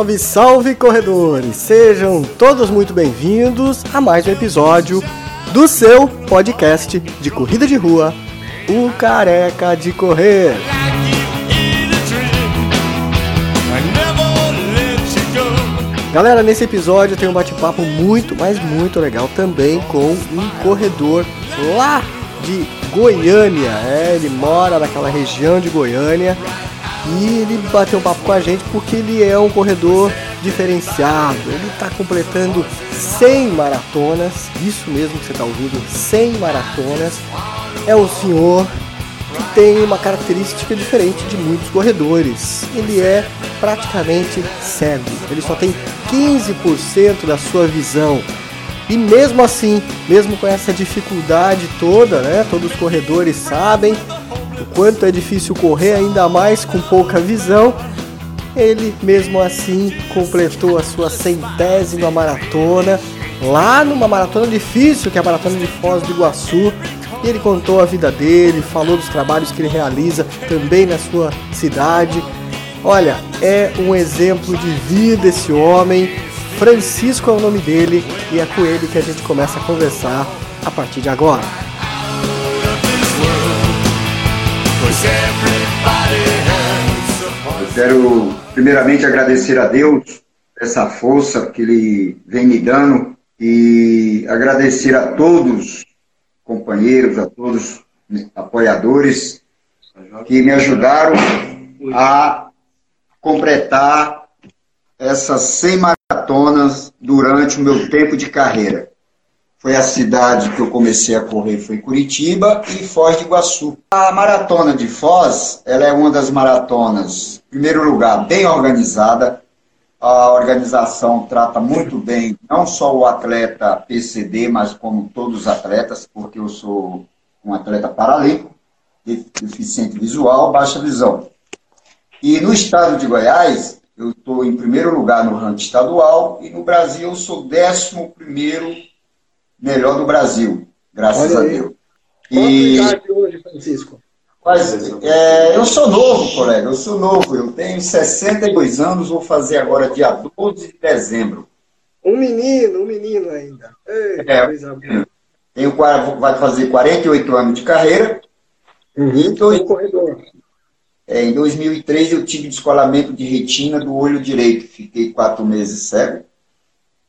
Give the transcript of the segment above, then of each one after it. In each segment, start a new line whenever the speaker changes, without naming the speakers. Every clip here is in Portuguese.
Salve, salve corredores! Sejam todos muito bem-vindos a mais um episódio do seu podcast de corrida de rua, o Careca de Correr. Galera, nesse episódio tem um bate-papo muito, mas muito legal também com um corredor lá de Goiânia. É, ele mora naquela região de Goiânia e ele bateu um papo com a gente porque ele é um corredor diferenciado. Ele está completando 100 maratonas, isso mesmo que você está ouvindo, 100 maratonas. É um senhor que tem uma característica diferente de muitos corredores. Ele é praticamente cego. Ele só tem 15% da sua visão. E mesmo assim, mesmo com essa dificuldade toda, né? Todos os corredores sabem quanto é difícil correr, ainda mais com pouca visão. Ele mesmo assim completou a sua centésima maratona lá numa maratona difícil, que é a maratona de Foz do Iguaçu. E ele contou a vida dele, falou dos trabalhos que ele realiza também na sua cidade. Olha, é um exemplo de vida esse homem. Francisco é o nome dele e é com ele que a gente começa a conversar a partir de agora.
Eu quero primeiramente agradecer a Deus essa força que Ele vem me dando e agradecer a todos companheiros, a todos apoiadores que me ajudaram a completar essas 100 maratonas durante o meu tempo de carreira. Foi a cidade que eu comecei a correr, foi Curitiba e Foz do Iguaçu. A maratona de Foz, ela é uma das maratonas, em primeiro lugar, bem organizada. A organização trata muito bem não só o atleta PCD, mas como todos os atletas, porque eu sou um atleta paralímpico, deficiente visual, baixa visão. E no estado de Goiás, eu estou em primeiro lugar no ranking estadual e no Brasil eu sou décimo primeiro melhor do Brasil, graças a. Deus. E,
hoje, Francisco?
mas, é, eu sou novo, colega, eu sou novo. Eu tenho 62 anos, vou fazer agora dia 12 de dezembro.
Um menino, um menino ainda. Ei,
É.
coisa boa.
Tenho, vai fazer 48 anos de carreira.
Uhum.
E dois-
Um corredor.
é, em 2003 eu tive descolamento de retina do olho direito. Fiquei quatro meses cego.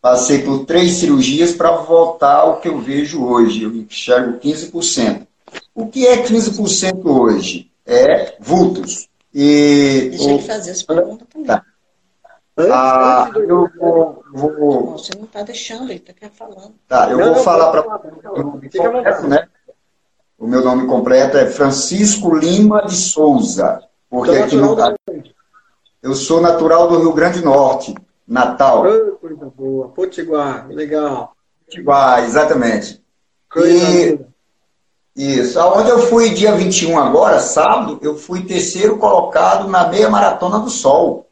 Passei por três cirurgias para voltar ao que eu vejo hoje. Eu enxergo 15%. O que é 15% hoje? É vultos. E
Deixa ele fazer as perguntas também.
Tá. Ah, eu vou, vou-
Não, você não está deixando, ele está falando.
tá, eu
Não,
vou
não,
falar para o né? O meu nome completo é Francisco Lima de Souza. Porque
Sou
aqui no, eu sou natural do Rio Grande do Norte, Natal.
Ah, coisa boa. Potiguar, legal.
Vai, exatamente.
Coisa
E-. Isso. Aonde eu fui dia 21 agora, sábado, eu fui terceiro colocado na meia maratona do Sol,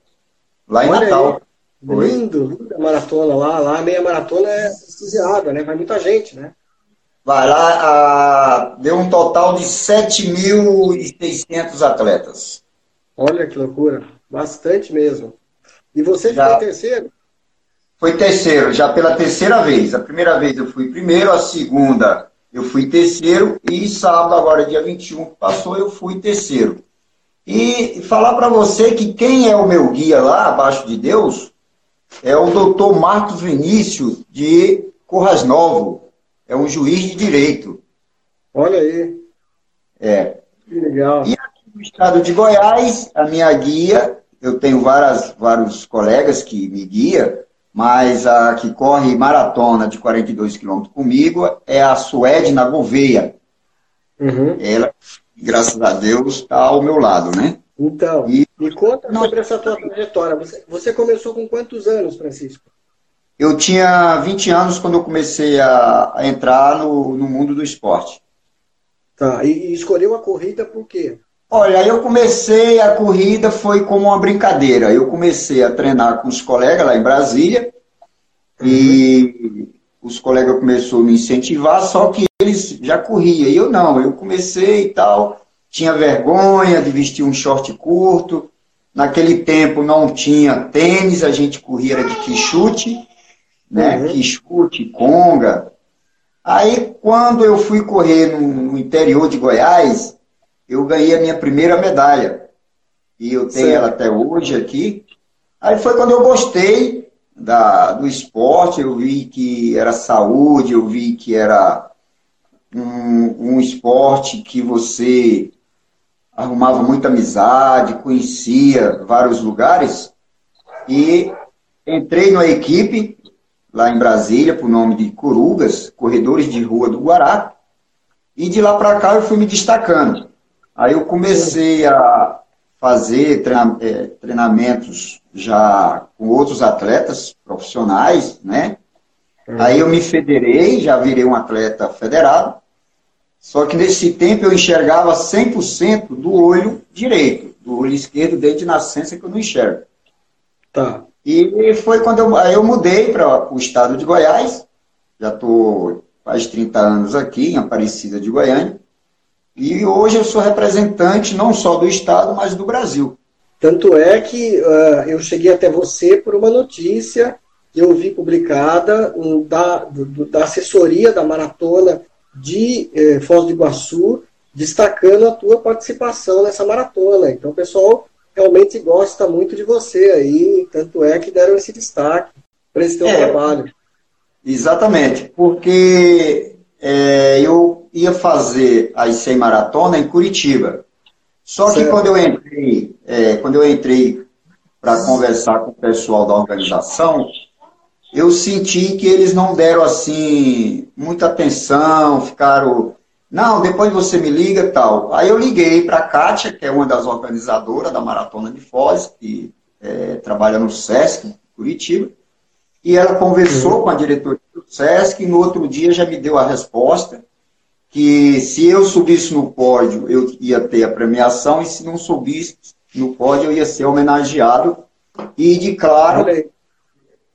lá em
Olha
Natal.
Lindo, linda maratona lá. Lá a meia maratona é prestigiada, né? Vai muita gente, né?
Vai lá, ah, deu um total de 7.600 atletas.
Olha que loucura. Bastante mesmo. E você
Já.
ficou terceiro?
Foi terceiro, já pela terceira vez. A primeira vez eu fui primeiro, a segunda eu fui terceiro, e sábado, agora dia 21, que passou, eu fui terceiro. E falar para você que quem é o meu guia lá, abaixo de Deus, é o doutor Marcos Vinícius de Corras Novo. É um juiz de direito.
Olha aí.
É.
Que legal.
E aqui no estado de Goiás, a minha guia, eu tenho várias, vários colegas que me guiam, mas a que corre maratona de 42 quilômetros comigo é a Suedna Gouveia.
Uhum.
Ela, graças a Deus, está ao meu lado, né?
Então,
E-
me conta
Não.
sobre essa tua trajetória. Você, você começou com quantos anos, Francisco?
Eu tinha 20 anos quando eu comecei a, a entrar no, no mundo do esporte.
Tá, e, e escolheu a corrida por quê?
Olha, eu comecei a corrida foi como uma brincadeira. Eu comecei a treinar com os colegas lá em Brasília e os colegas começaram a me incentivar, só que eles já corriam e eu não. Eu comecei e tal, tinha vergonha de vestir um short curto, Naquele tempo não tinha tênis, a gente corria de quichute, né? Uhum. Quichute, conga. Aí, quando eu fui correr no, no, interior de Goiás, eu ganhei a minha primeira medalha. E eu tenho ela até hoje aqui. Aí foi quando eu gostei da, do esporte, eu vi que era saúde, eu vi que era um, um esporte que você arrumava muita amizade, conhecia vários lugares. E entrei na equipe, lá em Brasília, por nome de Corugas, Corredores de Rua do Guará. E de lá para cá eu fui me destacando. Aí eu comecei a fazer é, treinamentos já com outros atletas profissionais, né? Aí eu me federei, já virei um atleta federado. Só que nesse tempo eu enxergava 100% do olho direito, do olho esquerdo desde nascença que eu não enxergo. Tá. E foi quando eu, aí eu mudei para o estado de Goiás, já estou faz 30 anos aqui em Aparecida de Goiânia, e hoje eu sou representante não só do estado, mas do Brasil.
Tanto é que uh, eu cheguei até você por uma notícia que eu vi publicada um, da, do, da assessoria da maratona de eh, Foz do Iguaçu, destacando a tua participação nessa maratona. Então, o pessoal realmente gosta muito de você aí, tanto é que deram esse destaque para esse teu é, trabalho.
Exatamente, porque é, eu ia fazer a IC Maratona em Curitiba. Só certo. que quando eu entrei, é, quando eu entrei para conversar com o pessoal da organização, eu senti que eles não deram assim muita atenção, ficaram. Não, depois você me liga tal. Aí eu liguei para a Kátia, que é uma das organizadoras da Maratona de Foz, que é, trabalha no SESC, Curitiba, e ela conversou uhum. com a diretoria do SESC e no outro dia já me deu a resposta que se eu subisse no pódio, eu ia ter a premiação, e se não subisse no pódio, eu ia ser homenageado. E de claro,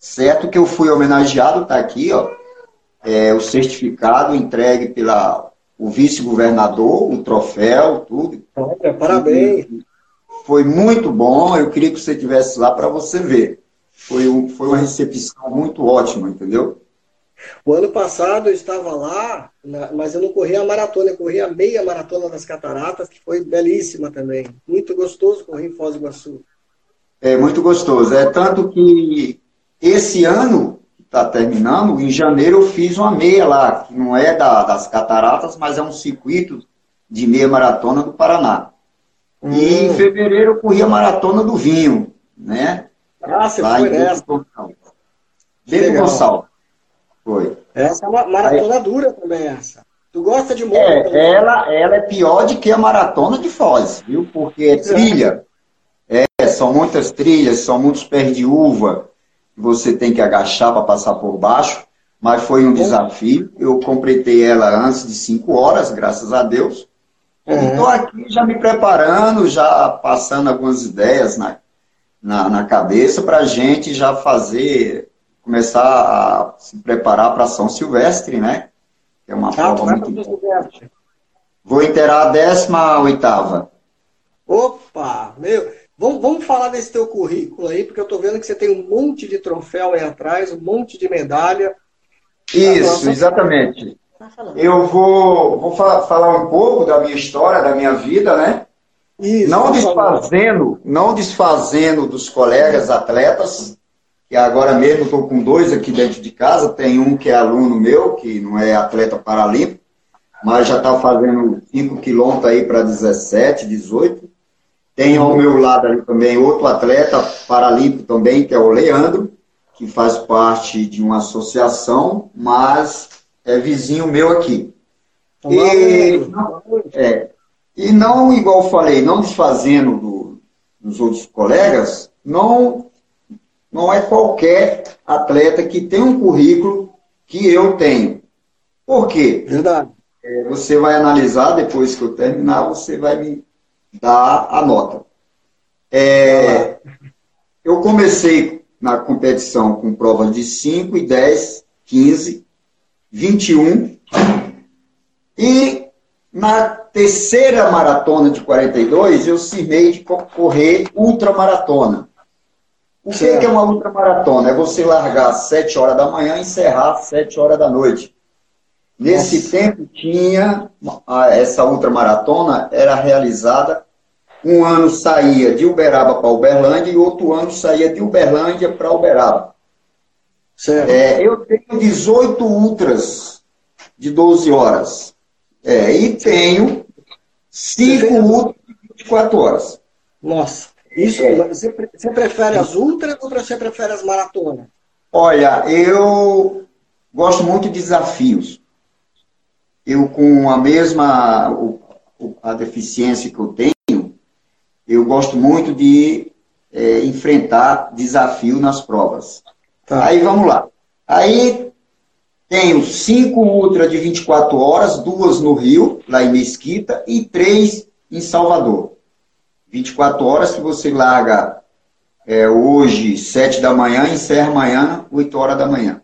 Certo que eu fui homenageado, está aqui, ó, é, o certificado entregue pela o vice-governador, o troféu, tudo.
Olha, parabéns.
Foi muito bom, eu queria que você estivesse lá para você ver. Foi, um, foi uma recepção muito ótima, entendeu?
O ano passado eu estava lá, mas eu não corri a maratona, eu corri a meia maratona das cataratas, que foi belíssima também. Muito gostoso correr em Foz do Iguaçu.
É muito gostoso. É tanto que esse ano, que está terminando, em janeiro eu fiz uma meia lá, que não é da, das cataratas, mas é um circuito de meia maratona do Paraná. Hum. E em fevereiro eu corri a maratona do vinho, né?
Ah, você lá foi nessa.
Bebo Gonçalves. Foi.
Essa é uma maratona Aí, dura também, essa. Tu gosta de moto?
É, ela, ela é pior do que a maratona de Foz, viu? Porque é trilha. É, são muitas trilhas, são muitos pés de uva, você tem que agachar para passar por baixo, mas foi um desafio. Eu completei ela antes de 5 horas, graças a Deus. Uhum. Estou aqui já me preparando, já passando algumas ideias na, na, na cabeça para a gente já fazer, começar a se preparar para São Silvestre, né? Que é uma ah, prova muito. Vou inteirar a 18
Opa, meu, Vamos, vamos falar desse teu currículo aí, porque eu estou vendo que você tem um monte de troféu aí atrás, um monte de medalha.
Isso, exatamente. Tá eu vou, vou falar um pouco da minha história, da minha vida, né? Isso, não desfazendo, não desfazendo dos colegas atletas, que agora mesmo estou com dois aqui dentro de casa, tem um que é aluno meu, que não é atleta paralímpico, mas já está fazendo 5 quilômetros aí para 17, 18. Tem ao meu lado ali também outro atleta paralímpico também, que é o Leandro, que faz parte de uma associação, mas é vizinho meu aqui. E, é, e não, igual falei, não desfazendo do, dos outros colegas, não, não é qualquer atleta que tem um currículo que eu tenho. Por quê?
Verdade.
É, você vai analisar, depois que eu terminar, você vai me dar a nota. É, eu comecei na competição com provas de 5 e 10, 15, 21 e na terceira maratona de 42, eu cismei de correr ultramaratona. O que, que é uma ultramaratona? É você largar às 7 horas da manhã e encerrar às 7 horas da noite. Nesse Nossa. tempo tinha essa ultramaratona era realizada um ano saía de Uberaba para Uberlândia e outro ano saía de Uberlândia para Uberaba. É, eu tenho 18 ultras de 12 horas. É, e tenho 5 ultras de 24 horas.
Nossa. Isso, é. você, você prefere as ultras ou você prefere as maratonas?
Olha, eu gosto muito de desafios. Eu, com a mesma a deficiência que eu tenho, eu gosto muito de é, enfrentar desafio nas provas. Tá. Aí vamos lá. Aí tenho cinco ultra de 24 horas, duas no Rio, lá em Mesquita, e três em Salvador. 24 horas que você larga é, hoje, 7 da manhã, encerra amanhã, 8 horas da manhã.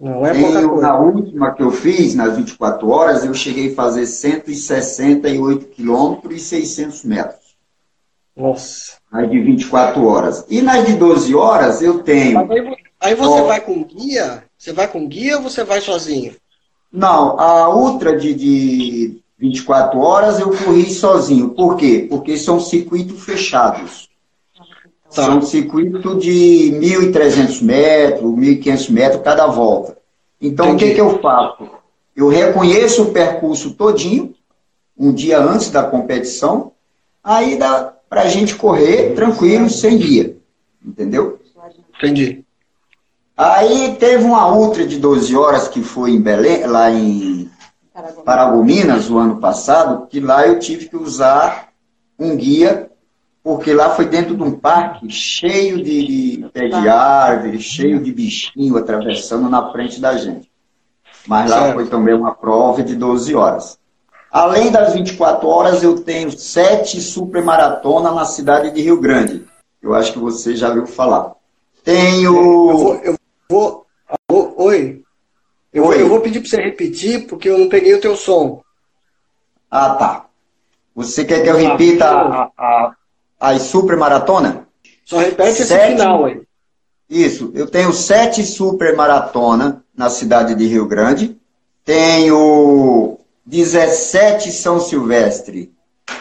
Não é Tenho, Na última que eu fiz, nas 24 horas, eu cheguei a fazer 168 quilômetros e 600 metros.
Nossa.
Nas de 24 horas. E nas de 12 horas, eu tenho...
Aí, aí, você ó, vai com guia? Você vai com guia ou você vai sozinho?
Não, a ultra de, de 24 horas eu corri sozinho. Por quê? Porque são circuitos fechados. Tá. São circuitos de 1.300 metros, 1.500 metros cada volta. Então, Entendi. o que, que eu faço? Eu reconheço o percurso todinho, um dia antes da competição, aí dá para a gente correr tranquilo, sem guia. Entendeu?
Entendi.
Aí teve uma ultra de 12 horas que foi em Belém, lá em Paragominas, o ano passado, que lá eu tive que usar um guia, porque lá foi dentro de um parque cheio de, de pé de árvore, cheio de bichinho atravessando na frente da gente. Mas lá certo. foi também uma prova de 12 horas. Além das 24 horas, eu tenho sete supermaratonas na cidade de Rio Grande. Eu acho que você já viu falar. Tenho.
Eu vou. Eu vou... Oi. Eu, eu vou pedir para você repetir, porque eu não peguei o teu som.
Ah, tá. Você quer que eu repita a, a, a super maratona?
Só repete sete, esse final aí.
Isso. Eu tenho sete super maratona na cidade de Rio Grande. Tenho 17 São Silvestre.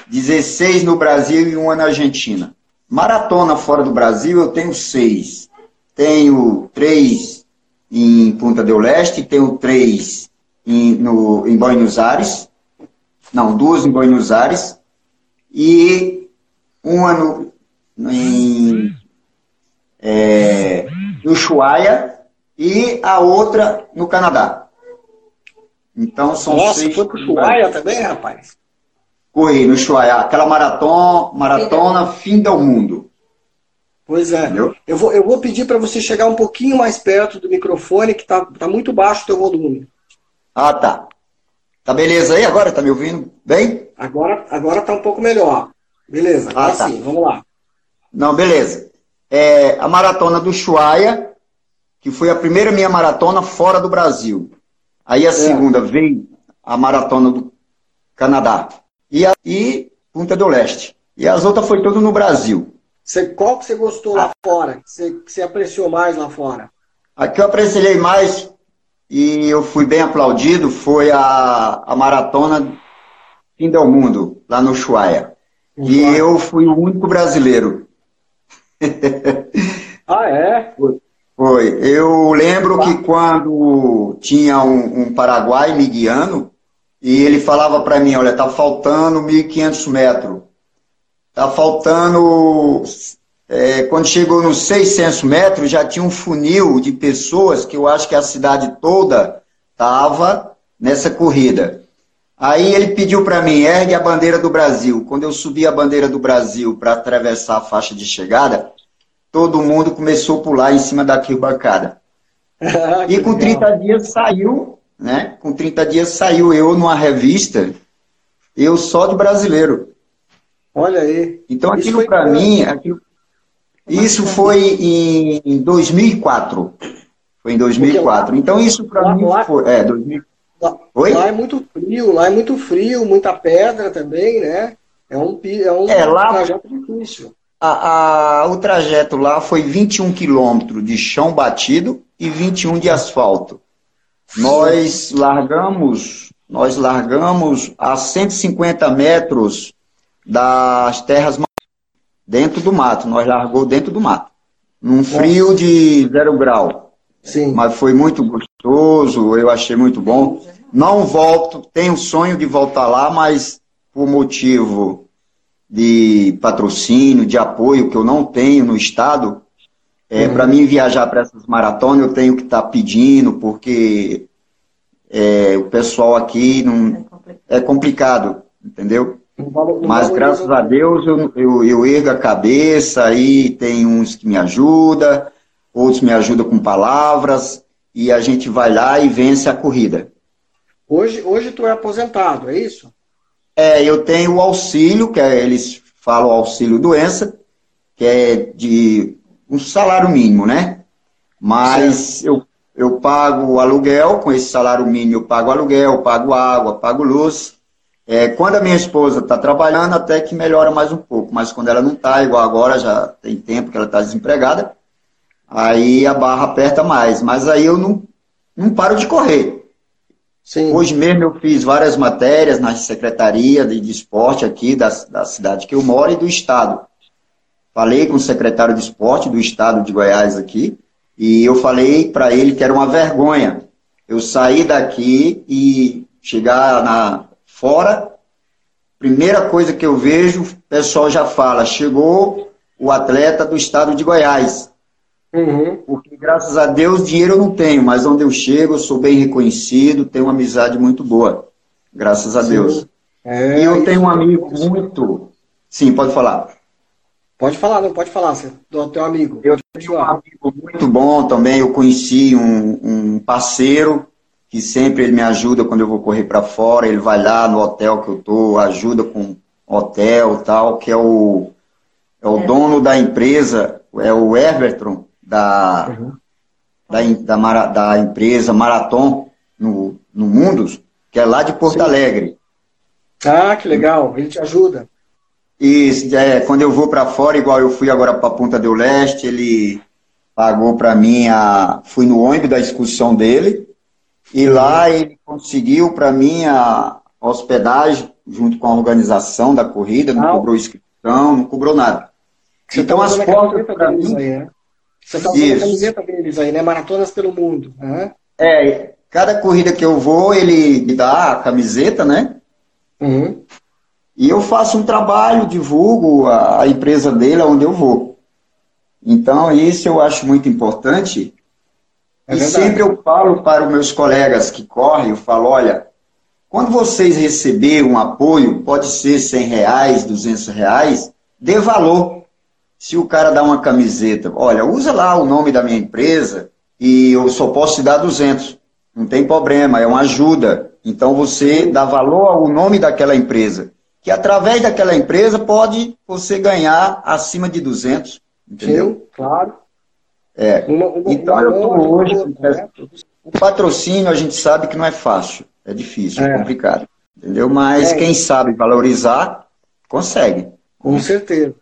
16 no Brasil e uma na Argentina. Maratona fora do Brasil eu tenho seis. Tenho três em Punta del Leste, tenho três em, no, em Buenos Aires, não, duas em Buenos Aires, e uma no, em é, Ushuaia e a outra no Canadá. Então são
Nossa, seis. foi pro Ushuaia também, rapaz?
Corri no Ushuaia, aquela maratona, maratona fim do mundo.
Pois é. Eu vou, eu vou pedir para você chegar um pouquinho mais perto do microfone, que tá, tá muito baixo o teu volume.
Ah, tá. Tá beleza aí agora? Tá me ouvindo bem?
Agora, agora tá um pouco melhor. Beleza, ah, tá. sim, vamos lá.
Não, beleza. É, a maratona do Chuaia, que foi a primeira minha maratona fora do Brasil. Aí a é. segunda veio a maratona do Canadá. E, a, e Punta do Leste. E as outras foi tudo no Brasil.
Você, qual que você gostou lá fora? Que você, que você apreciou mais lá fora?
A que eu apreciei mais e eu fui bem aplaudido foi a, a maratona Fim do Mundo, lá no Ushuaia. Uhum. E eu fui o único brasileiro.
ah, é?
Foi. Eu lembro que quando tinha um, um paraguai me guiando, e ele falava para mim, olha, tá faltando 1.500 metros. Tá faltando. É, quando chegou nos 600 metros, já tinha um funil de pessoas que eu acho que a cidade toda estava nessa corrida. Aí ele pediu para mim, ergue a bandeira do Brasil. Quando eu subi a bandeira do Brasil para atravessar a faixa de chegada, todo mundo começou a pular em cima da arquibancada. e com 30 dias saiu, né? Com 30 dias saiu eu numa revista, eu só de brasileiro.
Olha aí.
Então aquilo para mim, aquilo... isso foi em 2004. Foi em 2004. Então isso para mim foi, é, 2000...
Lá, lá, é muito frio, lá é muito frio, muita pedra também, né? É um, é um
é, lá, trajeto difícil. A, a, o trajeto lá foi 21 quilômetros de chão batido e 21 de asfalto. Nós largamos, nós largamos a 150 metros das terras dentro do mato. Nós largou dentro do mato. Num frio de zero grau. Sim. Mas foi muito gostoso, eu achei muito bom. Não volto, tenho sonho de voltar lá, mas por motivo de patrocínio, de apoio que eu não tenho no estado, é, uhum. para mim viajar para essas maratonas eu tenho que estar tá pedindo, porque é, o pessoal aqui não é complicado, entendeu? Mas graças a Deus eu, eu, eu ergo a cabeça, aí tem uns que me ajudam, outros me ajudam com palavras, e a gente vai lá e vence a corrida.
Hoje, hoje tu é aposentado, é isso?
É, eu tenho o auxílio, que é, eles falam auxílio doença, que é de um salário mínimo, né? Mas eu, eu pago aluguel, com esse salário mínimo eu pago aluguel, pago água, pago luz. É, quando a minha esposa está trabalhando, até que melhora mais um pouco, mas quando ela não está, igual agora, já tem tempo que ela está desempregada, aí a barra aperta mais. Mas aí eu não, não paro de correr. Sim. Hoje mesmo eu fiz várias matérias na Secretaria de, de Esporte aqui da, da cidade que eu moro e do Estado. Falei com o secretário de Esporte do Estado de Goiás aqui e eu falei para ele que era uma vergonha eu sair daqui e chegar na fora, primeira coisa que eu vejo, o pessoal já fala, chegou o atleta do estado de Goiás. Uhum. Porque, graças a Deus, dinheiro eu não tenho, mas onde eu chego, eu sou bem reconhecido, tenho uma amizade muito boa. Graças a Sim. Deus. É, e eu tenho um amigo muito. Sim, pode falar.
Pode falar, não pode falar, do teu amigo.
Eu tenho um amigo muito bom também. Eu conheci um, um parceiro que sempre ele me ajuda quando eu vou correr para fora. Ele vai lá no hotel que eu tô, ajuda com hotel tal, que é o, é o é. dono da empresa, é o Everton da, uhum. da, da, da, empresa Marathon no, no Mundos, que é lá de Porto Sim. Alegre.
Ah, que legal, ele te ajuda.
E é, quando eu vou para fora, igual eu fui agora para Ponta do Leste, ele pagou para mim a. Fui no ônibus da excursão dele, e lá ele conseguiu para mim a hospedagem junto com a organização da corrida, não ah. cobrou inscrição, não cobrou nada. Você então tá as portas para mim. Aí, né?
Você está usando a camiseta deles aí, né? Maratonas pelo mundo. Né?
É, cada corrida que eu vou, ele me dá a camiseta, né? Uhum. E eu faço um trabalho, divulgo a, a empresa dele aonde eu vou. Então, isso eu acho muito importante. É e sempre eu falo para os meus colegas que correm, eu falo, olha, quando vocês receberem um apoio, pode ser 100 reais, 200 reais, dê valor se o cara dá uma camiseta, olha, usa lá o nome da minha empresa e eu só posso te dar 200. Não tem problema, é uma ajuda. Então você dá valor ao nome daquela empresa, que através daquela empresa pode você ganhar acima de 200, entendeu? Sim,
claro.
É. Uma, uma, então eu estou hoje. Né? O patrocínio a gente sabe que não é fácil, é difícil, é, é complicado, entendeu? Mas é. quem sabe valorizar consegue.
Com certeza.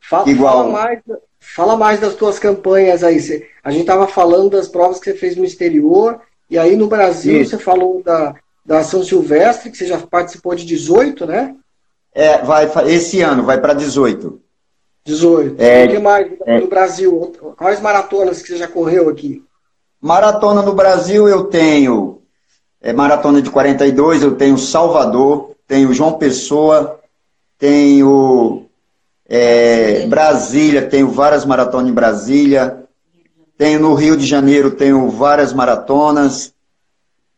Fala, Igual. Fala mais, fala mais das tuas campanhas aí. a gente estava falando das provas que você fez no exterior, e aí no Brasil Isso. você falou da, da São Silvestre, que você já participou de 18, né?
É, vai, esse ano vai para 18.
18. É, o que mais é, no Brasil? Quais maratonas que você já correu aqui?
Maratona no Brasil eu tenho é, maratona de 42, eu tenho Salvador, tenho João Pessoa, tenho é, Brasília, tenho várias maratonas em Brasília. Tenho no Rio de Janeiro, tenho várias maratonas.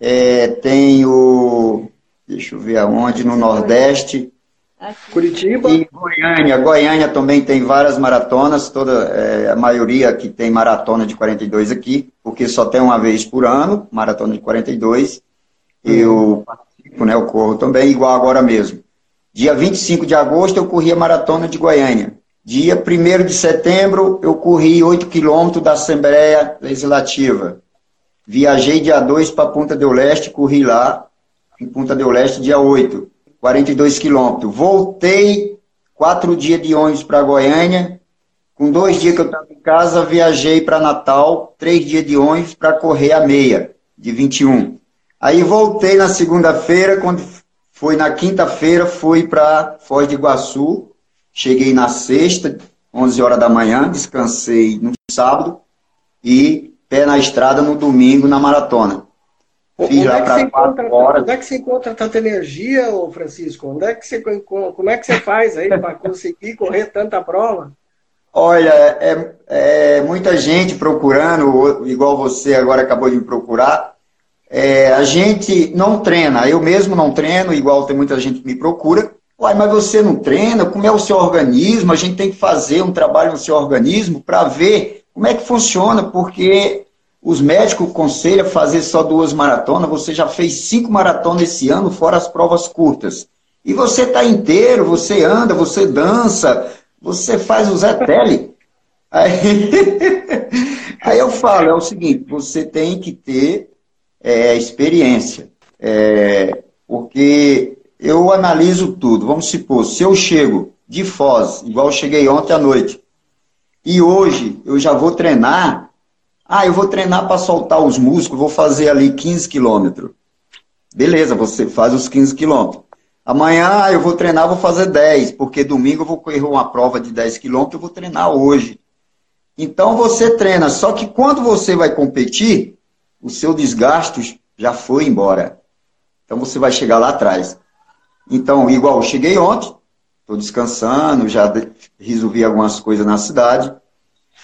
É, tenho, deixa eu ver aonde, no Nordeste.
Curitiba.
E Goiânia. Goiânia também tem várias maratonas, toda, é, a maioria que tem maratona de 42 aqui, porque só tem uma vez por ano, maratona de 42. Eu participo, né, eu corro também, igual agora mesmo. Dia 25 de agosto, eu corri a maratona de Goiânia. Dia 1 de setembro, eu corri 8 quilômetros da Assembleia Legislativa. Viajei dia 2 para Punta del Leste, corri lá, em Punta del Leste, dia 8, 42 quilômetros. Voltei quatro dias de ônibus para Goiânia. Com dois dias que eu estava em casa, viajei para Natal, três dias de ônibus para correr a meia, de 21. Aí voltei na segunda-feira, quando foi na quinta-feira, fui para Foz de Iguaçu. Cheguei na sexta, 11 horas da manhã, descansei no sábado e pé na estrada no domingo na maratona.
Fiz lá é para quatro horas. Onde é que você encontra tanta energia, ô Francisco? Onde é que você, como é que você faz aí para conseguir correr tanta prova?
Olha, é, é, muita gente procurando, igual você agora acabou de me procurar. É, a gente não treina, eu mesmo não treino, igual tem muita gente que me procura. Uai, mas você não treina? Como é o seu organismo? A gente tem que fazer um trabalho no seu organismo para ver como é que funciona, porque os médicos aconselham fazer só duas maratonas, você já fez cinco maratonas esse ano, fora as provas curtas. E você está inteiro, você anda, você dança, você faz o Zé Tele. Aí, aí eu falo, é o seguinte, você tem que ter é, experiência. É, porque eu analiso tudo. Vamos supor, se eu chego de Foz, igual eu cheguei ontem à noite, e hoje eu já vou treinar. Ah, eu vou treinar para soltar os músculos, vou fazer ali 15 quilômetros. Beleza, você faz os 15 quilômetros. Amanhã eu vou treinar, vou fazer 10, porque domingo eu vou correr uma prova de 10 quilômetros, eu vou treinar hoje. Então você treina, só que quando você vai competir, o seu desgaste já foi embora. Então você vai chegar lá atrás. Então, igual, eu cheguei ontem, estou descansando, já resolvi algumas coisas na cidade.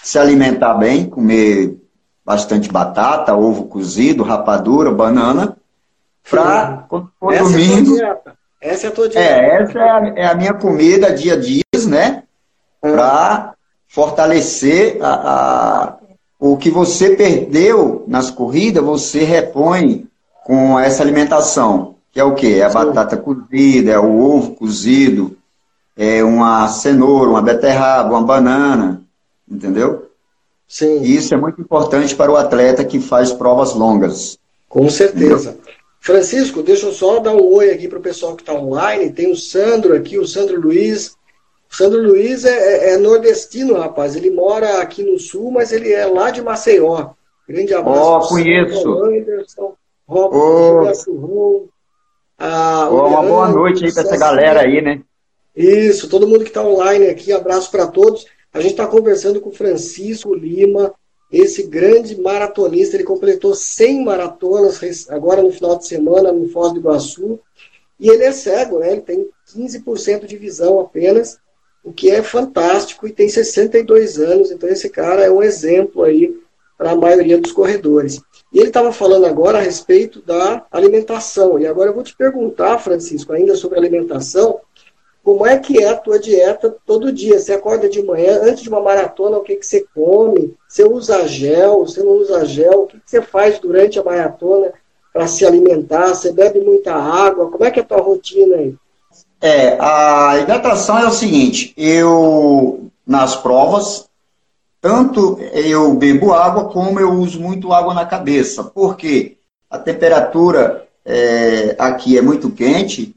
Se alimentar bem, comer bastante batata, ovo cozido, rapadura, banana, para domingo. É essa é a tua dieta. É, essa é a, é a minha comida dia a dia, né? Para fortalecer a, a, o que você perdeu nas corridas, você repõe com essa alimentação. Que é o quê? É a Sim. batata cozida, é o ovo cozido, é uma cenoura, uma beterraba, uma banana, entendeu? Sim. Isso é muito importante para o atleta que faz provas longas.
Com certeza. Entendeu? Francisco, deixa eu só dar um oi aqui para o pessoal que está online. Tem o Sandro aqui, o Sandro Luiz. O Sandro Luiz é, é, é, nordestino, rapaz. Ele mora aqui no sul, mas ele é lá de Maceió. Grande abraço.
Ó, oh, conheço.
Anderson, Robson, oh.
ah, oh, uma boa noite aí para essa galera aí, né?
Isso, todo mundo que está online aqui, abraço para todos. A gente está conversando com Francisco Lima, esse grande maratonista. Ele completou 100 maratonas agora no final de semana no Foz do Iguaçu. E ele é cego, né? Ele tem 15% de visão apenas, o que é fantástico, e tem 62 anos. Então, esse cara é um exemplo aí para a maioria dos corredores. E ele estava falando agora a respeito da alimentação. E agora eu vou te perguntar, Francisco, ainda sobre alimentação como é que é a tua dieta todo dia? Você acorda de manhã, antes de uma maratona, o que, que você come? Você usa gel? Você não usa gel? O que, que você faz durante a maratona para se alimentar? Você bebe muita água? Como é que é a tua rotina aí?
É, a hidratação é o seguinte, eu, nas provas, tanto eu bebo água, como eu uso muito água na cabeça, porque a temperatura é, aqui é muito quente,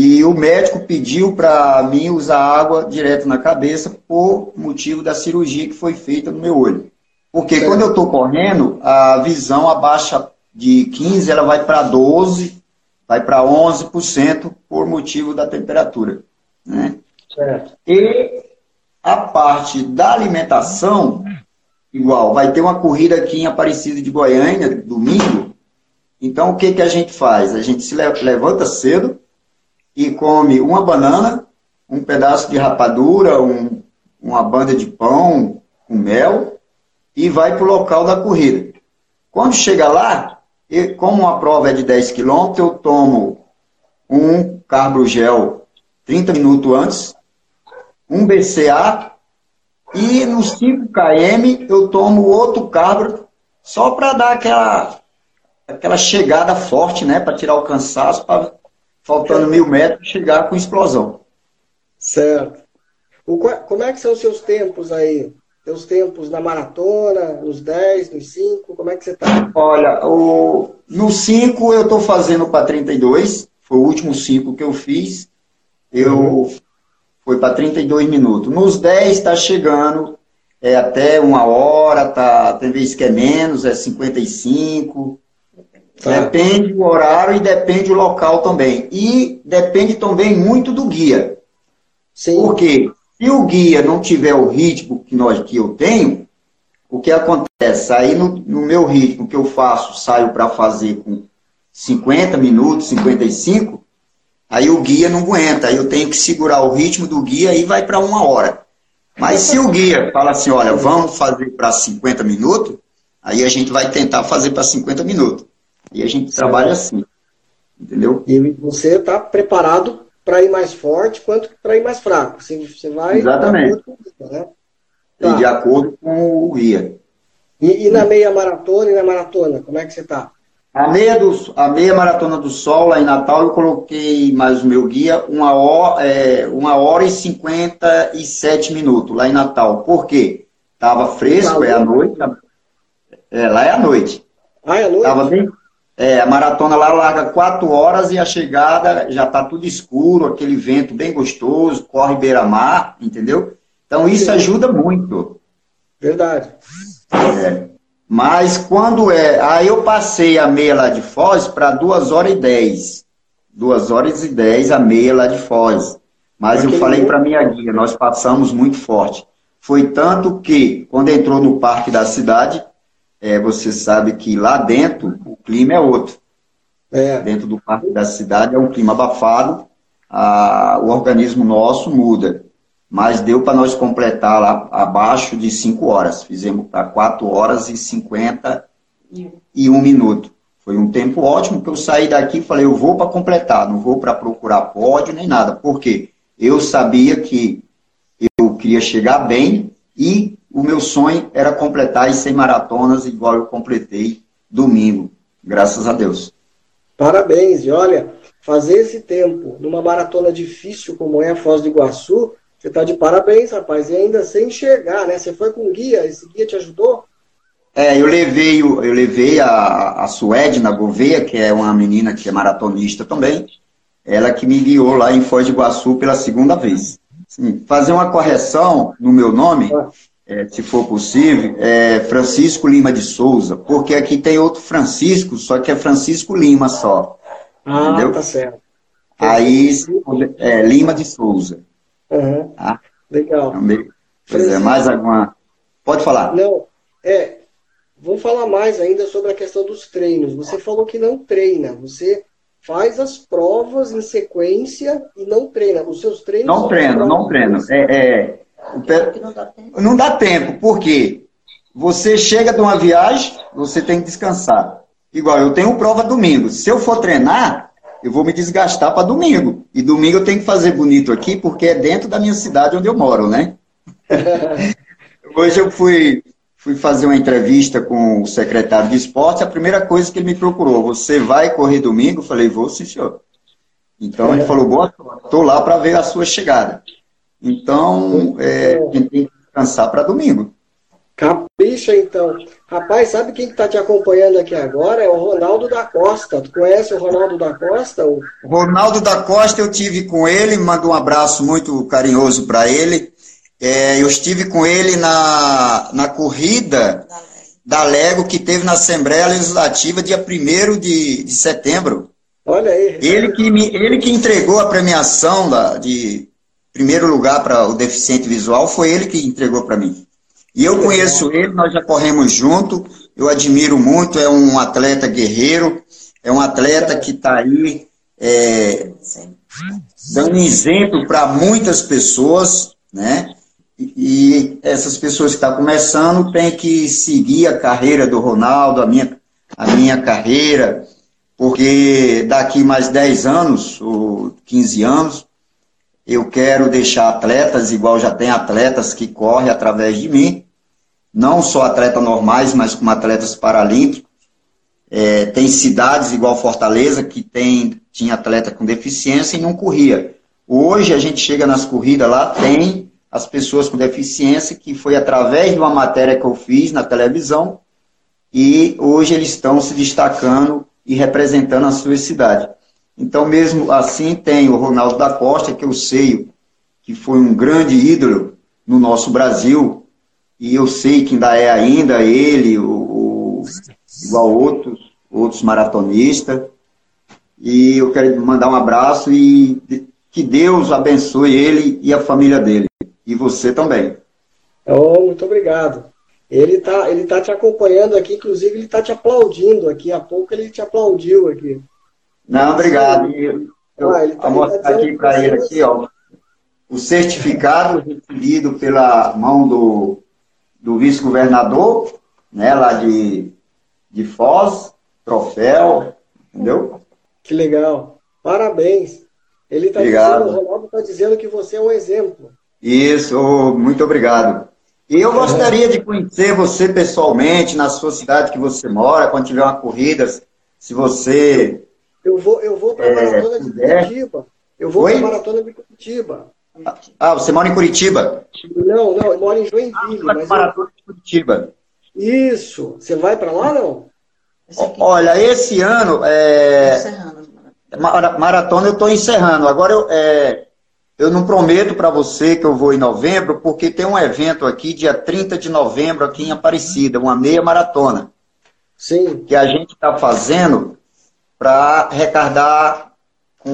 e o médico pediu para mim usar água direto na cabeça por motivo da cirurgia que foi feita no meu olho. Porque certo. quando eu estou correndo, a visão abaixa de 15, ela vai para 12, vai para 11% por motivo da temperatura. Né? Certo. E a parte da alimentação, igual, vai ter uma corrida aqui em Aparecida de Goiânia, domingo. Então, o que, que a gente faz? A gente se levanta cedo, e come uma banana, um pedaço de rapadura, um, uma banda de pão com mel e vai para o local da corrida. Quando chega lá, eu, como a prova é de 10 km, eu tomo um carbrogel 30 minutos antes, um BCA e nos 5 km eu tomo outro cabro só para dar aquela, aquela chegada forte, né, para tirar o cansaço, para faltando mil metros, chegar com explosão.
Certo. O, como é que são os seus tempos aí? teus tempos na maratona, nos 10, nos 5? Como é que você está?
Olha, o, no 5 eu estou fazendo para 32, foi o último 5 que eu fiz. Eu uhum. foi para 32 minutos. Nos 10 está chegando é até uma hora, tá, tem vezes que é menos, é 55. Tá. Depende o horário e depende o local também. E depende também muito do guia. Sim. Porque se o guia não tiver o ritmo que, nós, que eu tenho, o que acontece? Aí no, no meu ritmo que eu faço, saio para fazer com 50 minutos, 55, aí o guia não aguenta. Aí eu tenho que segurar o ritmo do guia e vai para uma hora. Mas se o guia fala assim, olha, vamos fazer para 50 minutos, aí a gente vai tentar fazer para 50 minutos. E a gente trabalha assim. Entendeu?
E você está preparado para ir mais forte quanto para ir mais fraco. Você, você vai.
Exatamente. De acordo com, né? tá. de acordo com o guia.
E, e, na meia maratona e na maratona, como é que você está?
A meia, do, a meia maratona do sol, lá em Natal, eu coloquei mais o meu guia, uma hora, é, uma hora e 57 minutos, lá em Natal. Por quê? Tava fresco, é à noite. É, lá é à noite.
Ah, é à noite?
Tava bem, é, a maratona lá larga quatro horas e a chegada já está tudo escuro, aquele vento bem gostoso, corre beira-mar, entendeu? Então isso ajuda muito.
Verdade.
É. Mas quando é. Aí eu passei a meia lá de Foz para 2 horas e 10. 2 horas e 10 a meia lá de Foz. Mas Aquele eu falei para minha guia, nós passamos muito forte. Foi tanto que, quando entrou no parque da cidade, é, você sabe que lá dentro o clima é outro. É. Dentro do parque da cidade é um clima abafado, a, o organismo nosso muda. Mas deu para nós completar lá abaixo de 5 horas. Fizemos para 4 horas e 51 minutos. Foi um tempo ótimo que eu saí daqui e falei, eu vou para completar, não vou para procurar pódio nem nada. Por quê? Eu sabia que eu queria chegar bem e o meu sonho era completar as 100 maratonas igual eu completei domingo, graças a Deus.
Parabéns, e olha, fazer esse tempo numa maratona difícil como é a Foz do Iguaçu, você está de parabéns, rapaz, e ainda sem enxergar, né? Você foi com guia, esse guia te ajudou?
É, eu levei, eu levei a, a Suedna Gouveia, que é uma menina que é maratonista também, ela que me guiou lá em Foz do Iguaçu pela segunda vez. Sim, fazer uma correção no meu nome, ah é, se for possível, é Francisco Lima de Souza, porque aqui tem outro Francisco, só que é Francisco Lima só.
Ah, entendeu? tá certo.
Aí, é, Lima de Souza.
Uhum. Ah, Legal.
Também. Pois é, mais alguma. Pode falar.
Não, é. Vou falar mais ainda sobre a questão dos treinos. Você falou que não treina, você faz as provas em sequência e não treina. Os seus treinos.
Não treino, não treino. É, é, não dá tempo. Não dá tempo, por quê? Você chega de uma viagem, você tem que descansar. Igual, eu tenho prova domingo. Se eu for treinar, eu vou me desgastar para domingo. E domingo eu tenho que fazer bonito aqui, porque é dentro da minha cidade onde eu moro, né? Hoje eu fui, fui fazer uma entrevista com o secretário de esporte. A primeira coisa que ele me procurou, você vai correr domingo? Eu falei, vou, sim, senhor. Então ele falou, boa, estou lá para ver a sua chegada. Então, é, a gente tem que descansar para domingo.
Capricha, então. Rapaz, sabe quem está te acompanhando aqui agora? É o Ronaldo da Costa. Tu conhece o Ronaldo da Costa? O
Ronaldo da Costa, eu tive com ele, mando um abraço muito carinhoso para ele. É, eu estive com ele na, na corrida da Lego que teve na Assembleia Legislativa dia 1 de, de setembro.
Olha aí.
Ele que, me, ele que entregou a premiação da, de primeiro lugar para o deficiente visual, foi ele que entregou para mim. E eu conheço ele, nós já corremos junto, eu admiro muito, é um atleta guerreiro, é um atleta que está aí é, dando exemplo para muitas pessoas, né? E, essas pessoas que estão tá começando têm que seguir a carreira do Ronaldo, a minha, a minha carreira, porque daqui mais 10 anos, ou 15 anos, eu quero deixar atletas, igual já tem atletas que correm através de mim, não só atletas normais, mas como atletas paralímpicos. É, tem cidades igual Fortaleza que tem, tinha atleta com deficiência e não corria. Hoje a gente chega nas corridas lá, tem as pessoas com deficiência, que foi através de uma matéria que eu fiz na televisão, e hoje eles estão se destacando e representando a sua cidade. Então, mesmo assim, tem o Ronaldo da Costa, que eu sei que foi um grande ídolo no nosso Brasil, e eu sei que ainda é ainda ele, o, o igual outros, outros maratonistas. E eu quero mandar um abraço e que Deus abençoe ele e a família dele. E você também.
Oh, muito obrigado. Ele está ele tá te acompanhando aqui, inclusive ele está te aplaudindo aqui. Há pouco ele te aplaudiu aqui.
Não, obrigado. Eu, eu ah, tá, vou mostrar tá aqui para ele aqui, ó, o certificado recebido pela mão do, do vice-governador, né, lá de, de Foz, troféu, entendeu?
Que legal. Parabéns. Ele está dizendo, o Ronaldo está dizendo que você é um exemplo.
Isso, muito obrigado. E eu gostaria de conhecer você pessoalmente, na sua cidade que você mora, quando tiver uma corrida, se você.
Eu vou, eu vou para a é, maratona de Curitiba. Eu vou para a maratona de Curitiba.
Ah, você mora em Curitiba?
Não, não, eu moro em Joinville. Ah, mas maratona eu... de
Curitiba.
Isso. Você vai para lá, não?
Olha, esse ano. É... Maratona eu estou encerrando. Agora eu, é... eu não prometo para você que eu vou em novembro, porque tem um evento aqui, dia 30 de novembro, aqui em Aparecida, uma meia maratona.
Sim.
Que a gente está fazendo para arrecadar com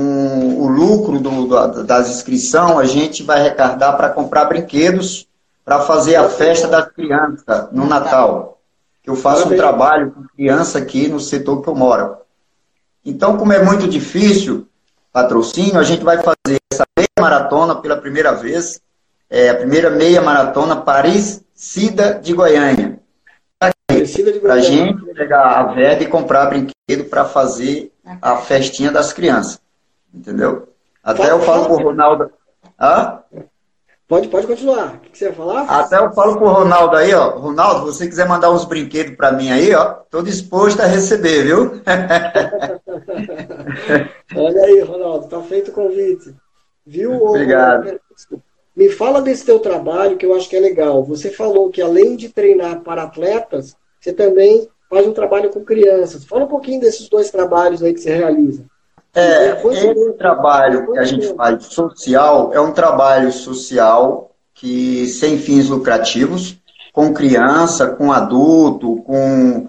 o lucro do, do, das inscrições, a gente vai arrecadar para comprar brinquedos para fazer a festa das crianças no Natal. Eu faço um trabalho com criança aqui no setor que eu moro. Então, como é muito difícil patrocínio, a gente vai fazer essa meia maratona pela primeira vez, é a primeira meia maratona Paris-Cida de Goiânia. Para a gente pegar a verba e comprar brinquedo para fazer a festinha das crianças. Entendeu? Até eu falo pro Ronaldo. Hã?
Pode, pode continuar. O que você ia falar?
Até eu falo pro Ronaldo aí, ó. Ronaldo, se você quiser mandar uns brinquedos para mim aí, ó, tô disposto a receber, viu?
Olha aí, Ronaldo, tá feito o convite. Viu?
Obrigado.
Me fala desse teu trabalho que eu acho que é legal. Você falou que além de treinar para atletas, você também faz um trabalho com crianças. Fala um pouquinho desses dois trabalhos aí que você realiza.
É, esse trabalho que a gente faz social é um trabalho social que sem fins lucrativos, com criança, com adulto, com,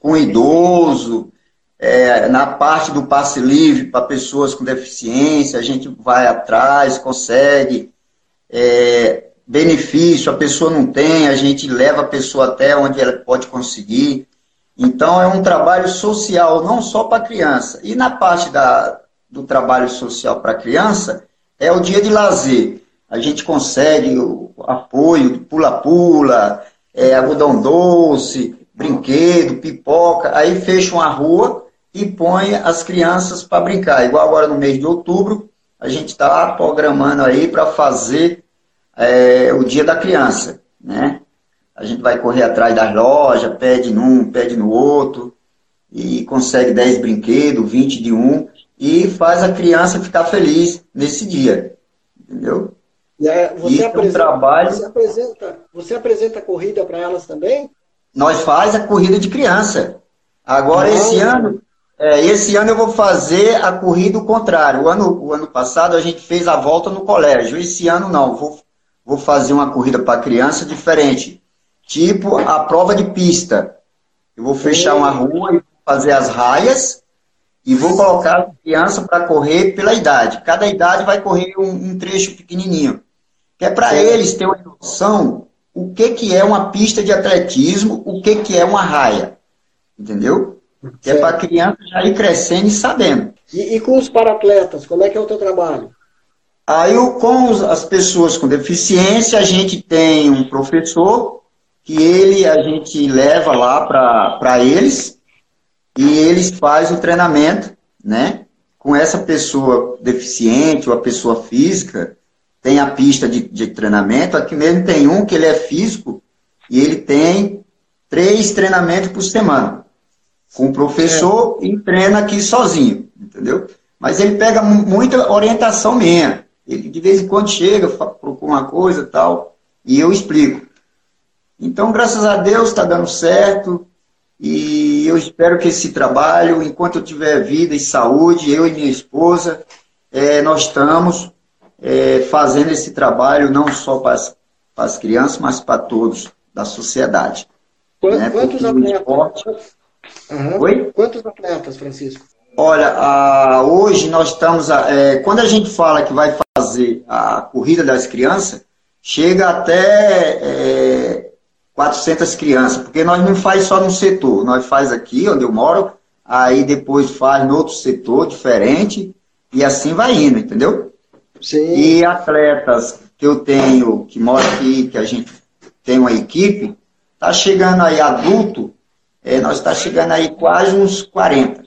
com idoso, é, na parte do passe livre para pessoas com deficiência, a gente vai atrás, consegue é, benefício, a pessoa não tem, a gente leva a pessoa até onde ela pode conseguir. Então, é um trabalho social, não só para criança. E na parte da, do trabalho social para criança, é o dia de lazer. A gente consegue o apoio, pula-pula, é, algodão doce, brinquedo, pipoca. Aí fecha uma rua e põe as crianças para brincar. Igual agora no mês de outubro, a gente está programando aí para fazer é, o dia da criança, né? a gente vai correr atrás das lojas, pede num, pede no outro, e consegue 10 brinquedos, 20 de um, e faz a criança ficar feliz nesse dia. Entendeu?
E é, você, apresenta, um trabalho... você, apresenta, você apresenta corrida para elas também?
Nós faz a corrida de criança. Agora, ah, esse ano, é, esse ano eu vou fazer a corrida o contrário. O ano, o ano passado a gente fez a volta no colégio. Esse ano não, vou, vou fazer uma corrida para criança diferente. Tipo a prova de pista. Eu vou fechar uma rua e fazer as raias e vou colocar a criança para correr pela idade. Cada idade vai correr um, um trecho pequenininho. Que é para eles terem uma noção o que, que é uma pista de atletismo, o que, que é uma raia. Entendeu? Que é para a criança já ir crescendo e sabendo.
E, e com os paratletas, como é que é o teu trabalho?
Aí, com as pessoas com deficiência, a gente tem um professor que ele a gente leva lá para eles e eles fazem o treinamento, né? Com essa pessoa deficiente ou a pessoa física, tem a pista de, de treinamento. Aqui mesmo tem um que ele é físico e ele tem três treinamentos por semana. Com o professor é. e treina aqui sozinho, entendeu? Mas ele pega muita orientação minha. Ele de vez em quando chega, procura uma coisa tal, e eu explico. Então, graças a Deus, está dando certo. E eu espero que esse trabalho, enquanto eu tiver vida e saúde, eu e minha esposa, é, nós estamos é, fazendo esse trabalho não só para as, para as crianças, mas para todos da sociedade.
Quantos, né? quantos atletas? Esporte... Uhum. Oi? Quantos atletas, Francisco?
Olha, a, hoje nós estamos. A, é, quando a gente fala que vai fazer a corrida das crianças, chega até é, 400 crianças, porque nós não faz só num setor, nós faz aqui onde eu moro, aí depois faz no outro setor diferente, e assim vai indo, entendeu? Sim. E atletas que eu tenho, que mora aqui, que a gente tem uma equipe, tá chegando aí adulto, é, nós está chegando aí quase uns 40.